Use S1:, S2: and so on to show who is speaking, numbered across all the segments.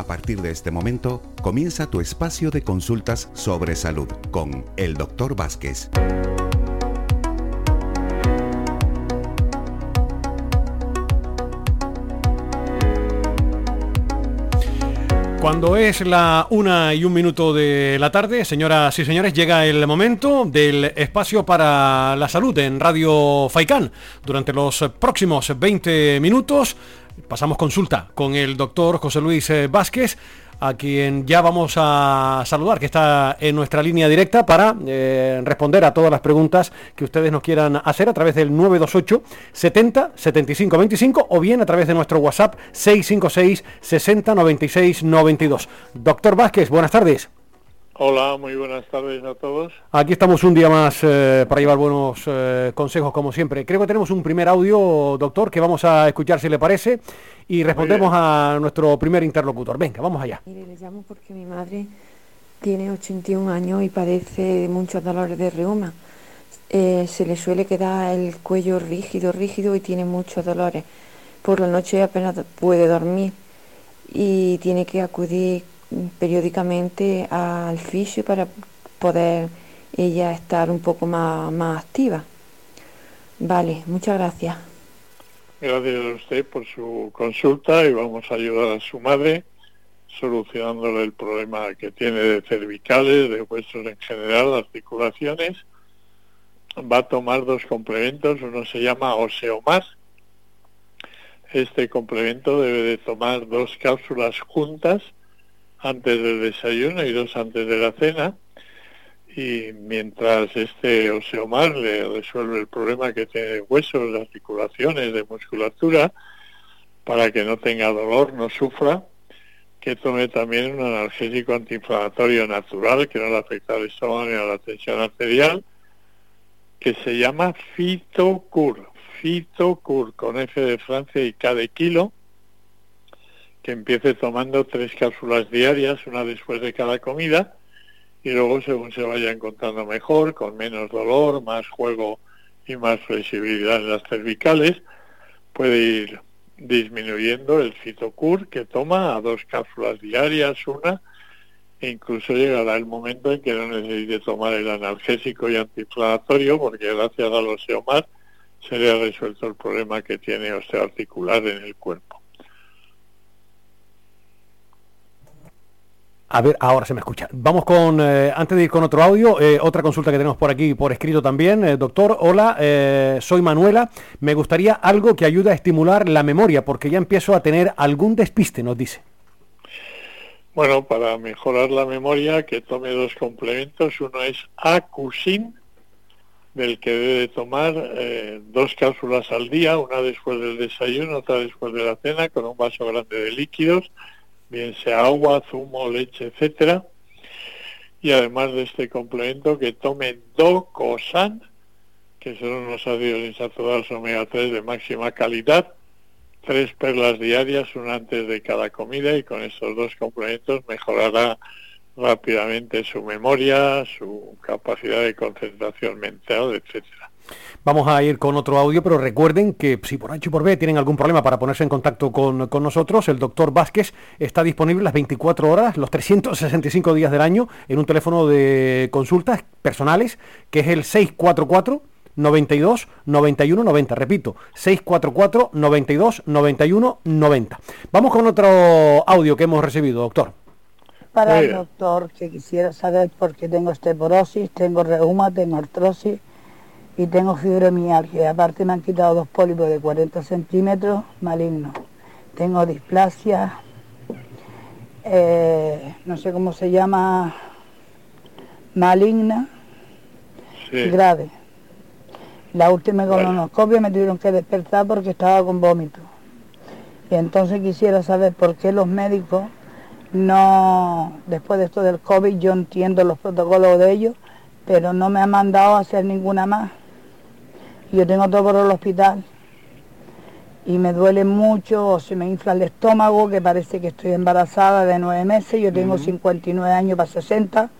S1: A partir de este momento, comienza tu espacio de consultas sobre salud con el Dr. Vázquez.
S2: Cuando es la una y un minuto de la tarde, señoras y señores, llega el momento del espacio para la salud en Radio Faicán. Durante los próximos 20 minutos pasamos consulta con el doctor José Luis eh, Vázquez a quien ya vamos a saludar, que está en nuestra línea directa para eh, responder a todas las preguntas que ustedes nos quieran hacer a través del 928 70 75 25 o bien a través de nuestro WhatsApp 656 60 96 92. Doctor Vázquez, buenas tardes.
S3: Hola, muy buenas tardes a todos.
S2: Aquí estamos un día más eh, para llevar buenos eh, consejos como siempre. Creo que tenemos un primer audio, doctor, que vamos a escuchar si le parece y respondemos a nuestro primer interlocutor. Venga, vamos allá.
S4: Mire, le llamo porque mi madre tiene 81 años y padece de muchos dolores de reuma. Eh, se le suele quedar el cuello rígido, rígido y tiene muchos dolores. Por la noche apenas puede dormir y tiene que acudir periódicamente al fisio para poder ella estar un poco más, más activa. Vale, muchas gracias.
S3: Gracias a usted por su consulta y vamos a ayudar a su madre solucionándole el problema que tiene de cervicales, de huesos en general, articulaciones. Va a tomar dos complementos, uno se llama Oseomar. Este complemento debe de tomar dos cápsulas juntas antes del desayuno y dos antes de la cena. Y mientras este oseomar le resuelve el problema que tiene de huesos, de articulaciones, de musculatura, para que no tenga dolor, no sufra, que tome también un analgésico antiinflamatorio natural que no le afecta al estómago ni a la tensión arterial, que se llama Fitocur, Fitocur con F de Francia y K de kilo, que empiece tomando tres cápsulas diarias, una después de cada comida, y luego según se vaya encontrando mejor, con menos dolor, más juego y más flexibilidad en las cervicales, puede ir disminuyendo el fitocur que toma a dos cápsulas diarias, una, e incluso llegará el momento en que no necesite tomar el analgésico y antiinflamatorio, porque gracias al osteomar se le ha resuelto el problema que tiene osteoarticular en el cuerpo.
S2: A ver, ahora se me escucha. Vamos con, eh, antes de ir con otro audio, eh, otra consulta que tenemos por aquí, por escrito también. Eh, doctor, hola, soy Manuela. Me gustaría algo que ayude a estimular la memoria, porque ya empiezo a tener algún despiste, nos dice.
S3: Bueno, para mejorar la memoria, que tome dos complementos. Uno es Acusin, del que debe tomar dos cápsulas al día, una después del desayuno, otra después de la cena, con un vaso grande de líquidos bien sea agua, zumo, leche, etcétera. Y además de este complemento que tomen Docosan, que son unos ácidos insaturados omega 3 de máxima calidad, tres perlas diarias, una antes de cada comida y con estos dos complementos mejorará rápidamente su memoria, su capacidad de concentración mental, etcétera.
S2: Vamos a ir con otro audio, pero recuerden que si por H y por B tienen algún problema para ponerse en contacto con, nosotros, el doctor Vázquez está disponible las 24 horas, los 365 días del año, en un teléfono de consultas personales, que es el 644 92 91 90. Repito, 644 92 91 90. Vamos con otro audio que hemos recibido, doctor.
S5: Para el doctor, que quisiera saber por qué tengo esteporosis, tengo reuma, tengo artrosis y tengo fibromialgia. Aparte me han quitado dos pólipos de 40 centímetros malignos. Tengo displasia, eh, no sé cómo se llama, maligna, grave. La última colonoscopia me tuvieron que despertar porque estaba con vómito. Y entonces quisiera saber por qué los médicos no, después de esto del COVID, yo entiendo los protocolos de ellos, pero no me han mandado a hacer ninguna más. Yo tengo todo por el hospital y me duele mucho, o se me infla el estómago, que parece que estoy embarazada de nueve meses, yo tengo 59 años para 60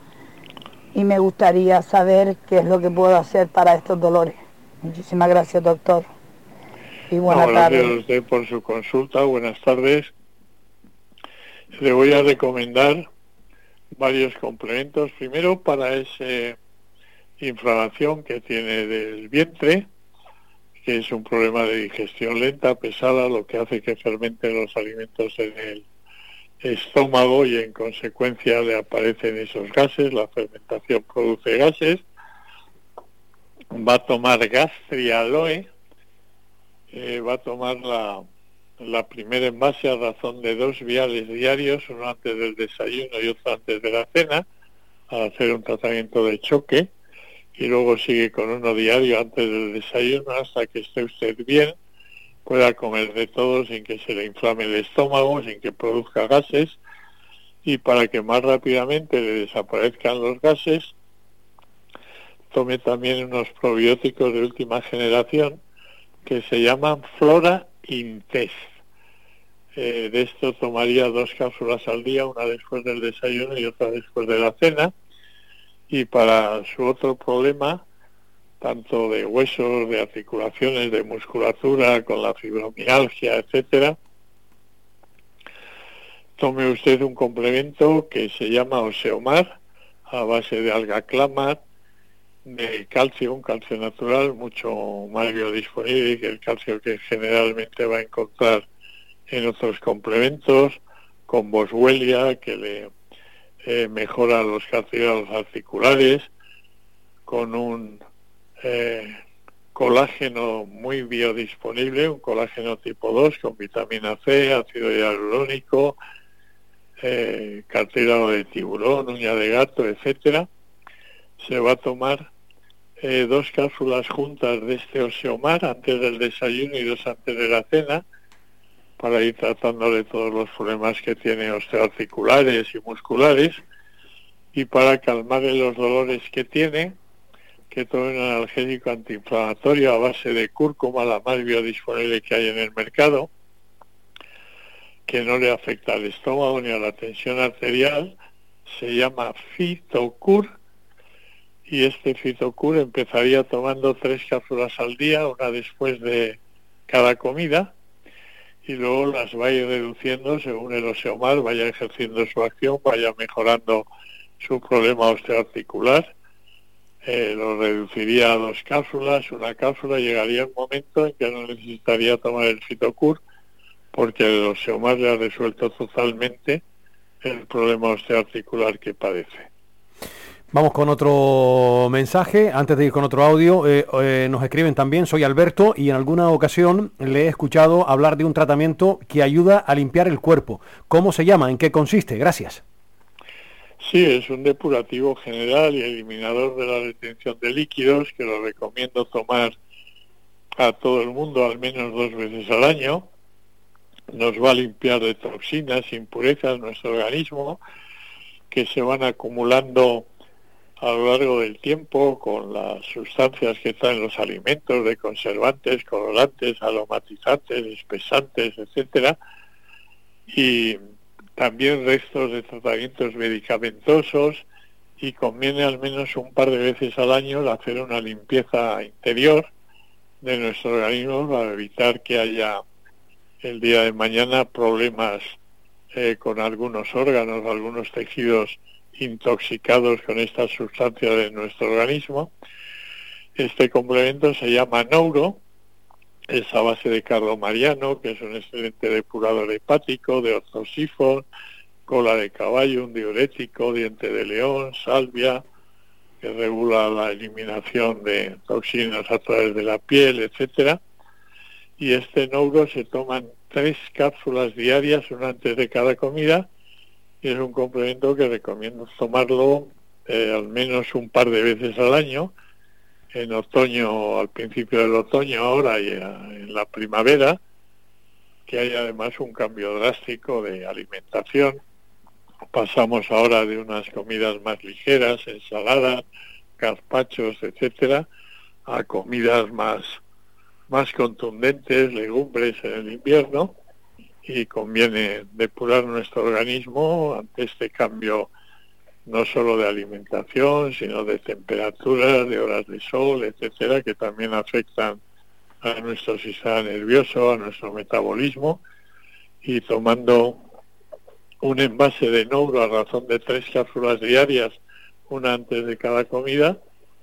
S5: y me gustaría saber qué es lo que puedo hacer para estos dolores. Muchísimas gracias, doctor.
S3: Y buenas tardes. Gracias a usted por su consulta, buenas tardes. le voy a recomendar varios complementos. Primero para esa inflamación que tiene del vientre, que es un problema de digestión lenta, pesada, lo que hace que fermenten los alimentos en el estómago y en consecuencia le aparecen esos gases, la fermentación produce gases. Va a tomar gastrialoe, eh, va a tomar la, la primera envase a razón de dos viales diarios, uno antes del desayuno y otro antes de la cena, para hacer un tratamiento de choque, y luego sigue con uno diario antes del desayuno hasta que esté usted bien, pueda comer de todo sin que se le inflame el estómago, sin que produzca gases, y para que más rápidamente le desaparezcan los gases, tome también unos probióticos de última generación que se llaman Flora Intest. Eh, de esto tomaría dos cápsulas al día, una después del desayuno y otra después de la cena. Y para su otro problema, tanto de huesos, de articulaciones, de musculatura, con la fibromialgia, etcétera, tome usted un complemento que se llama Oseomar, a base de alga clamar, de calcio, un calcio natural mucho más biodisponible que el calcio que generalmente va a encontrar en otros complementos, con boswellia que le eh, mejora los cartílagos articulares, con un eh, colágeno muy biodisponible, un colágeno tipo 2 con vitamina C, ácido hialurónico, eh, cartílago de tiburón, uña de gato, etcétera, se va a tomar eh, dos cápsulas juntas de este oseomar antes del desayuno y dos antes de la cena para ir tratándole todos los problemas que tiene osteoarticulares y musculares y para calmarle los dolores que tiene, que tome un analgésico antiinflamatorio a base de cúrcuma, la más biodisponible que hay en el mercado, que no le afecta al estómago ni a la tensión arterial, se llama Fitocur y este Fitocur empezaría tomando tres cápsulas al día, una después de cada comida, y luego las va a ir reduciendo según el oseomar vaya ejerciendo su acción, vaya mejorando su problema osteoarticular. Eh, lo reduciría a dos cápsulas, una cápsula, llegaría un momento en que no necesitaría tomar el fitocur porque el oseomar le ha resuelto totalmente el problema osteoarticular que padece.
S2: Vamos con otro mensaje. Antes de ir con otro audio, eh, eh, nos escriben también, soy Alberto y en alguna ocasión le he escuchado hablar de un tratamiento que ayuda a limpiar el cuerpo. ¿Cómo se llama? ¿En qué consiste? Gracias.
S3: Sí, es un depurativo general y eliminador de la retención de líquidos que lo recomiendo tomar a todo el mundo al menos dos veces al año. Nos va a limpiar de toxinas, impurezas nuestro organismo que se van acumulando a lo largo del tiempo con las sustancias que están en los alimentos de conservantes, colorantes, aromatizantes, espesantes, etcétera, y también restos de tratamientos medicamentosos y conviene al menos un par de veces al año hacer una limpieza interior de nuestro organismo para evitar que haya el día de mañana problemas eh, con algunos órganos, algunos tejidos intoxicados con esta sustancia de nuestro organismo. Este complemento se llama Neuro, es a base de cardomariano, que es un excelente depurador hepático, de ortosifón, cola de caballo, un diurético, diente de león, salvia, que regula la eliminación de toxinas a través de la piel, etcétera. Y este neuro se toman tres cápsulas diarias, una antes de cada comida, es un complemento que recomiendo tomarlo eh, al menos un par de veces al año, en otoño, al principio del otoño ahora y eh, en la primavera, que hay además un cambio drástico de alimentación. Pasamos ahora de unas comidas más ligeras, ensaladas, gazpachos, etcétera, a comidas más, más contundentes, legumbres en el invierno, y conviene depurar nuestro organismo ante este cambio no solo de alimentación, sino de temperatura, de horas de sol, etcétera, que también afectan a nuestro sistema nervioso, a nuestro metabolismo, y tomando un envase de Nouro a razón de tres cápsulas diarias, una antes de cada comida,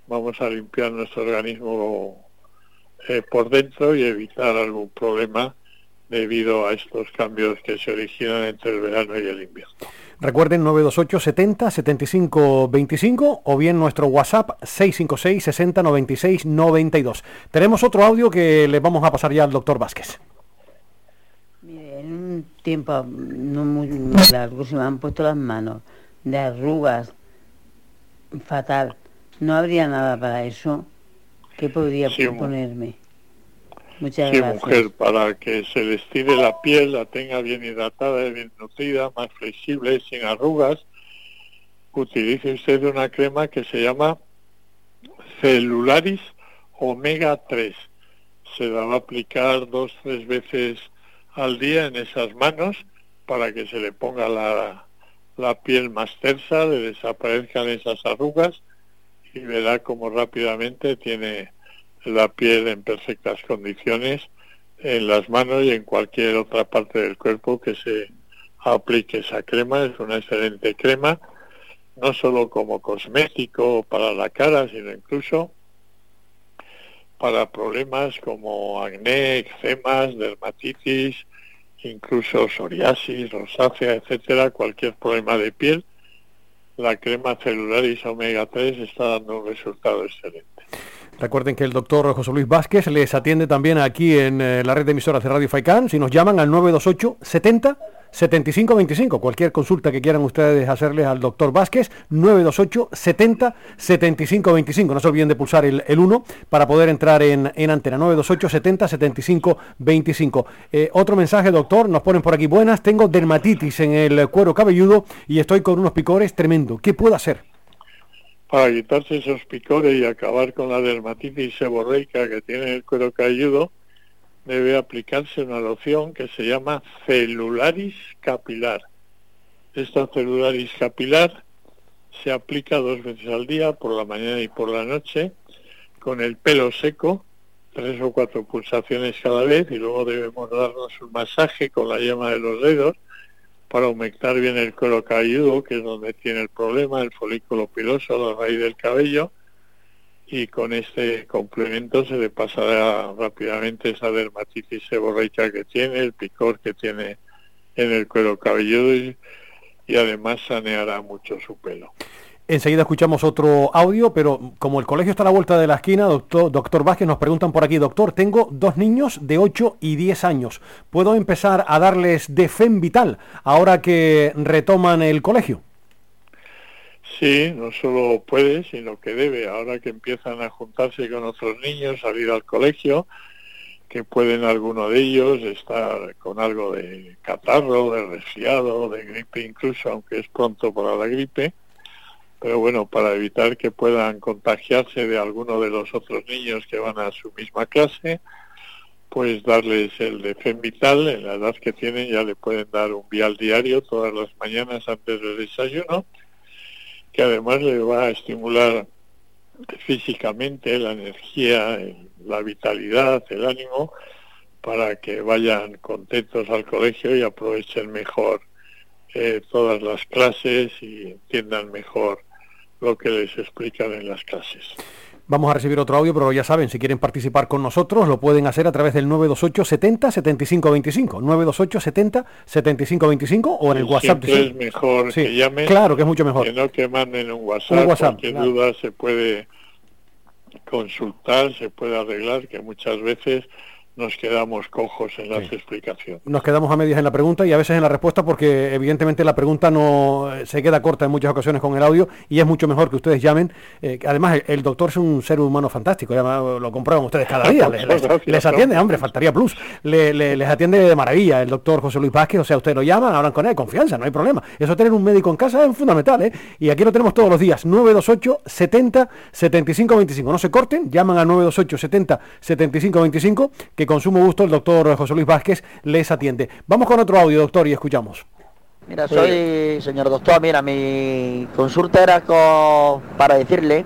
S3: vamos a limpiar nuestro organismo eh, por dentro y evitar algún problema debido a estos cambios que se originan entre el verano y el invierno.
S2: Recuerden 928 70 75 25 o bien nuestro WhatsApp 656 60 96 92. Tenemos otro audio que le vamos a pasar ya al doctor Vázquez.
S6: Mire, en un tiempo no muy largo se me han puesto las manos de arrugas fatal. ¿No habría nada para eso? ¿Qué podría ponerme?
S3: Muchas sí, mujer, para que se le estire la piel, la tenga bien hidratada, bien nutrida, más flexible, sin arrugas, utilice usted una crema que se llama Celularis Omega 3. Se la va a aplicar dos, tres veces al día en esas manos para que se le ponga la, la piel más tersa, le desaparezcan esas arrugas y verá cómo rápidamente tiene la piel en perfectas condiciones en las manos y en cualquier otra parte del cuerpo que se aplique esa crema. Es una excelente crema, no solo como cosmético para la cara, sino incluso para problemas como acné, eczemas, dermatitis, incluso psoriasis, rosácea, etcétera, cualquier problema de piel. La crema celularis omega 3 está dando un resultado excelente.
S2: Recuerden que el doctor José Luis Vázquez les atiende también aquí en eh, la red de emisoras de Radio Faicán. Si nos llaman al 928 70 75 25, cualquier consulta que quieran ustedes hacerles al doctor Vázquez, 928 70 75 25. No se olviden de pulsar el, 1 para poder entrar en, antena. 928 70 75 25. otro mensaje, doctor, nos ponen por aquí. Buenas, tengo dermatitis en el cuero cabelludo y estoy con unos picores tremendo. ¿Qué puedo hacer?
S3: Para quitarse esos picores y acabar con la dermatitis seborreica que tiene el cuero cabelludo, debe aplicarse una loción que se llama celularis capilar. Esta celularis capilar se aplica dos veces al día, por la mañana y por la noche, con el pelo seco, tres o cuatro pulsaciones cada vez, y luego debemos darnos un masaje con la yema de los dedos para aumentar bien el cuero cabelludo, que es donde tiene el problema, el folículo piloso, la raíz del cabello, y con este complemento se le pasará rápidamente esa dermatitis seborreica que tiene, el picor que tiene en el cuero cabelludo y, y además saneará mucho su pelo.
S2: Enseguida escuchamos otro audio, pero como el colegio está a la vuelta de la esquina, doctor, doctor Vázquez, nos preguntan por aquí, doctor, tengo dos niños de 8 y 10 años. ¿Puedo empezar a darles Defen Vital ahora que retoman el colegio?
S3: Sí, no solo puede, sino que debe. Ahora que empiezan a juntarse con otros niños, salir al colegio, que pueden alguno de ellos estar con algo de catarro, de resfriado, de gripe incluso, aunque es pronto para la gripe pero bueno, para evitar que puedan contagiarse de alguno de los otros niños que van a su misma clase, pues darles el de Vital, en la edad que tienen ya le pueden dar un vial diario todas las mañanas antes del desayuno, que además le va a estimular físicamente la energía, la vitalidad, el ánimo, para que vayan contentos al colegio y aprovechen mejor eh, todas las clases y entiendan mejor lo que les explican en las clases.
S2: Vamos a recibir otro audio, pero ya saben, si quieren participar con nosotros, lo pueden hacer a través del 928 70 75 25. 928 70 75 25 o en el WhatsApp.
S3: es mejor que llamen.
S2: Claro, que es mucho mejor.
S3: Que no que manden un WhatsApp. Un WhatsApp Cualquier duda se puede consultar, se puede arreglar, que muchas veces nos quedamos cojos en las explicaciones.
S2: Nos quedamos a medias en la pregunta y a veces en la respuesta porque evidentemente la pregunta no eh, se queda corta en muchas ocasiones con el audio y es mucho mejor que ustedes llamen. Eh, además, el, doctor es un ser humano fantástico, ya lo comprueban ustedes cada día. les, atiende, hombre, faltaría plus. les atiende de maravilla el doctor José Luis Vázquez, o sea, ustedes lo llaman, hablan con él, confianza, no hay problema. Eso tener un médico en casa es fundamental, ¿eh? Y aquí lo tenemos todos los días, 928 70 75 25. No se corten, llaman al 928 70 75 25, que con sumo gusto el doctor José Luis Vázquez les atiende. Vamos con otro audio, doctor, y escuchamos.
S7: Mira, soy señor doctor, mira, mi consulta era con, para decirle,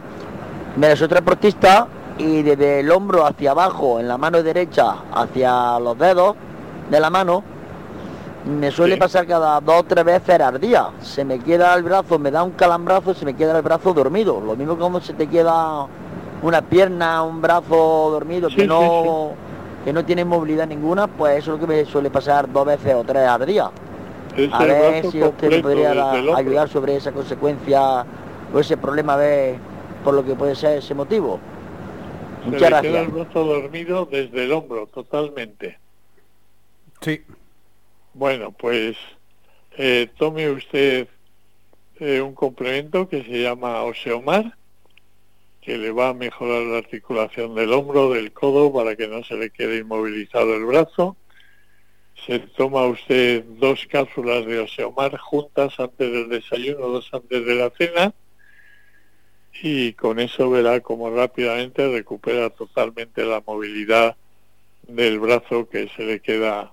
S7: mira, soy transportista y desde el hombro hacia abajo, en la mano derecha, hacia los dedos de la mano, me suele pasar cada dos o tres veces al día. Se me queda el brazo, me da un calambrazo, se me queda el brazo dormido. Lo mismo como se te queda una pierna, un brazo dormido que no que no tiene movilidad ninguna, pues eso es lo que me suele pasar dos veces o tres al día. a ver si usted me podría ayudar sobre esa consecuencia o ese problema de por lo que puede ser ese motivo.
S3: Muchas gracias. Queda el brazo dormido desde el hombro, totalmente.
S2: Sí.
S3: Bueno, pues eh, tome usted eh, un complemento que se llama Oseomar, que le va a mejorar la articulación del hombro, del codo, para que no se le quede inmovilizado el brazo. Se toma usted dos cápsulas de Oseomar juntas antes del desayuno, dos antes de la cena, y con eso verá cómo rápidamente recupera totalmente la movilidad del brazo que se le queda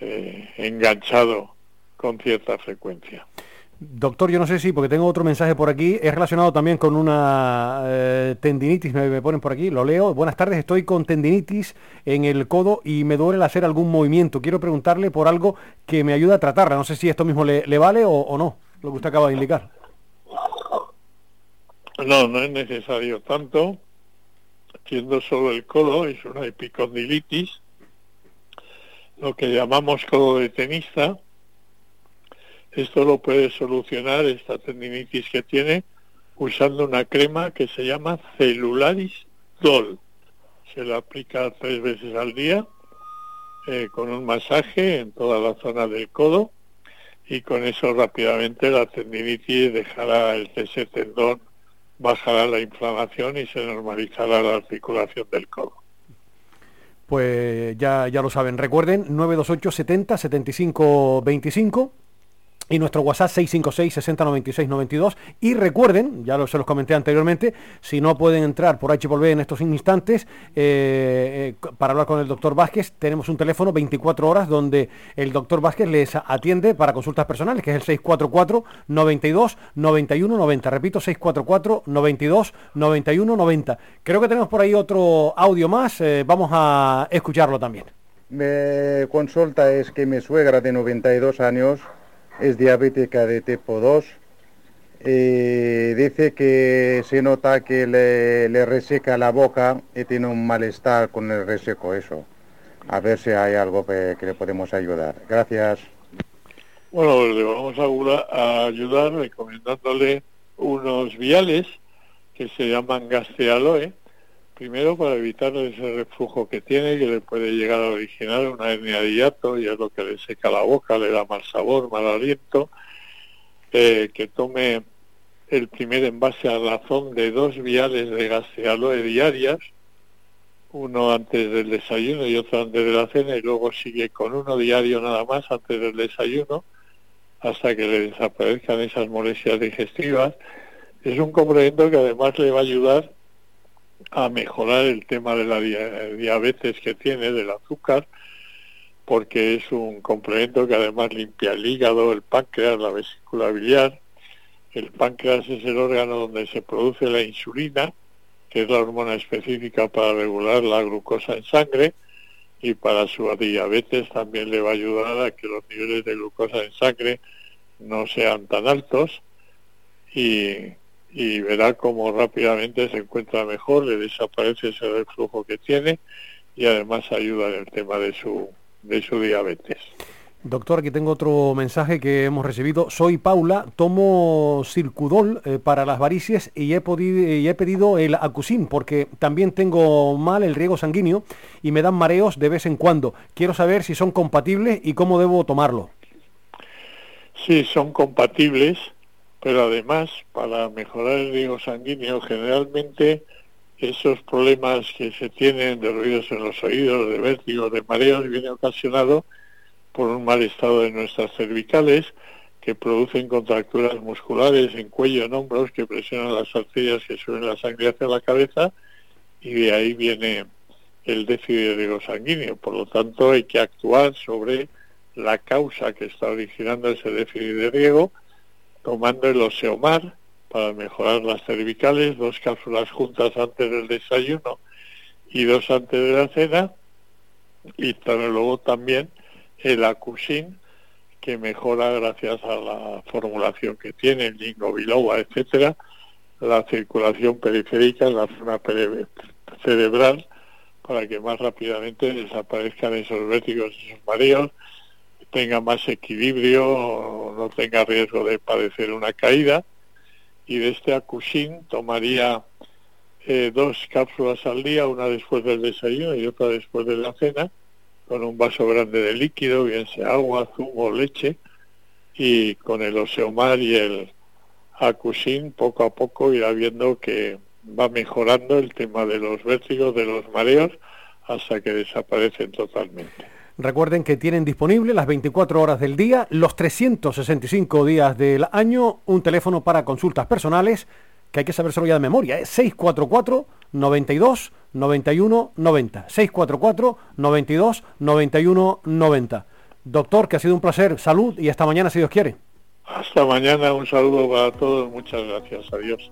S3: eh, enganchado con cierta frecuencia.
S2: Doctor, yo no sé si, porque tengo otro mensaje por aquí, es relacionado también con una eh, tendinitis, me, ponen por aquí, lo leo. Buenas tardes, estoy con tendinitis en el codo y me duele hacer algún movimiento. Quiero preguntarle por algo que me ayuda a tratarla. No sé si esto mismo le, vale o, no, lo que usted acaba de indicar.
S3: No, no es necesario tanto. Siendo solo el codo, es una epicondilitis, lo que llamamos codo de tenista esto lo puede solucionar esta tendinitis que tiene usando una crema que se llama Celularis Dol. Se la aplica tres veces al día eh, con un masaje en toda la zona del codo y con eso rápidamente la tendinitis dejará el ese tendón, bajará la inflamación y se normalizará la articulación del codo.
S2: Pues ya, ya lo saben. Recuerden, 928 70 75 25 y nuestro WhatsApp 656 6096 92 y recuerden, ya se los comenté anteriormente, si no pueden entrar por H en estos instantes eh, eh, para hablar con el doctor Vázquez, tenemos un teléfono 24 horas donde el doctor Vázquez les atiende para consultas personales, que es el 644 92 91 90. Repito, 644 92 91 90. Creo que tenemos por ahí otro audio más, eh, vamos a escucharlo también.
S8: Me consulta es que mi suegra de 92 años es diabética de tipo 2 y dice que se nota que le, reseca la boca y tiene un malestar con el reseco eso. A ver si hay algo que, le podemos ayudar. Gracias.
S3: Bueno, le vamos a, ayudar recomendándole unos viales que se llaman gastealoe, primero para evitar ese reflujo que tiene, que le puede llegar a originar una hernia de hiato, y es lo que le seca la boca, le da mal sabor, mal aliento, eh, que tome el primer envase a razón de dos viales de gasealoe diarias, uno antes del desayuno y otro antes de la cena, y luego sigue con uno diario nada más antes del desayuno, hasta que le desaparezcan esas molestias digestivas. Es un complemento que además le va a ayudar a mejorar el tema de la diabetes que tiene, del azúcar, porque es un complemento que además limpia el hígado, el páncreas, la vesícula biliar. El páncreas es el órgano donde se produce la insulina, que es la hormona específica para regular la glucosa en sangre, y para su diabetes también le va a ayudar a que los niveles de glucosa en sangre no sean tan altos y y verá cómo rápidamente se encuentra mejor, le desaparece ese reflujo que tiene y además ayuda en el tema de su, de su diabetes.
S2: Doctor, aquí tengo otro mensaje que hemos recibido. Soy Paula, tomo Circudol eh, para las varices y he, podido, y he pedido el Acusin porque también tengo mal el riego sanguíneo y me dan mareos de vez en cuando. Quiero saber si son compatibles y cómo debo tomarlo.
S3: Sí, son compatibles pero además para mejorar el riego sanguíneo generalmente esos problemas que se tienen de ruidos en los oídos, de vértigo, de mareos, viene ocasionado por un mal estado de nuestras cervicales que producen contracturas musculares en cuello, en hombros, que presionan las arterias que suben la sangre hacia la cabeza y de ahí viene el déficit de riego sanguíneo. Por lo tanto, hay que actuar sobre la causa que está originando ese déficit de riego tomando el oseomar para mejorar las cervicales, dos cápsulas juntas antes del desayuno y dos antes de la cena, y luego también el acusin que mejora gracias a la formulación que tiene, el lingo biloba, etcétera, la circulación periférica en la zona cerebral para que más rápidamente desaparezcan esos vértigos, esos mareos, tenga más equilibrio, no tenga riesgo de padecer una caída. Y de este acusin tomaría eh, dos cápsulas al día, una después del desayuno y otra después de la cena, con un vaso grande de líquido, bien sea agua, zumo, leche, y con el oseomar y el acusin poco a poco irá viendo que va mejorando el tema de los vértigos, de los mareos, hasta que desaparecen totalmente.
S2: Recuerden que tienen disponible las 24 horas del día, los 365 días del año, un teléfono para consultas personales que hay que saber solo ya de memoria, es 644 92 91 90. 644 92 91 90. Doctor, que ha sido un placer, salud y hasta mañana si Dios quiere.
S3: Hasta mañana, un saludo para todos, muchas gracias, adiós.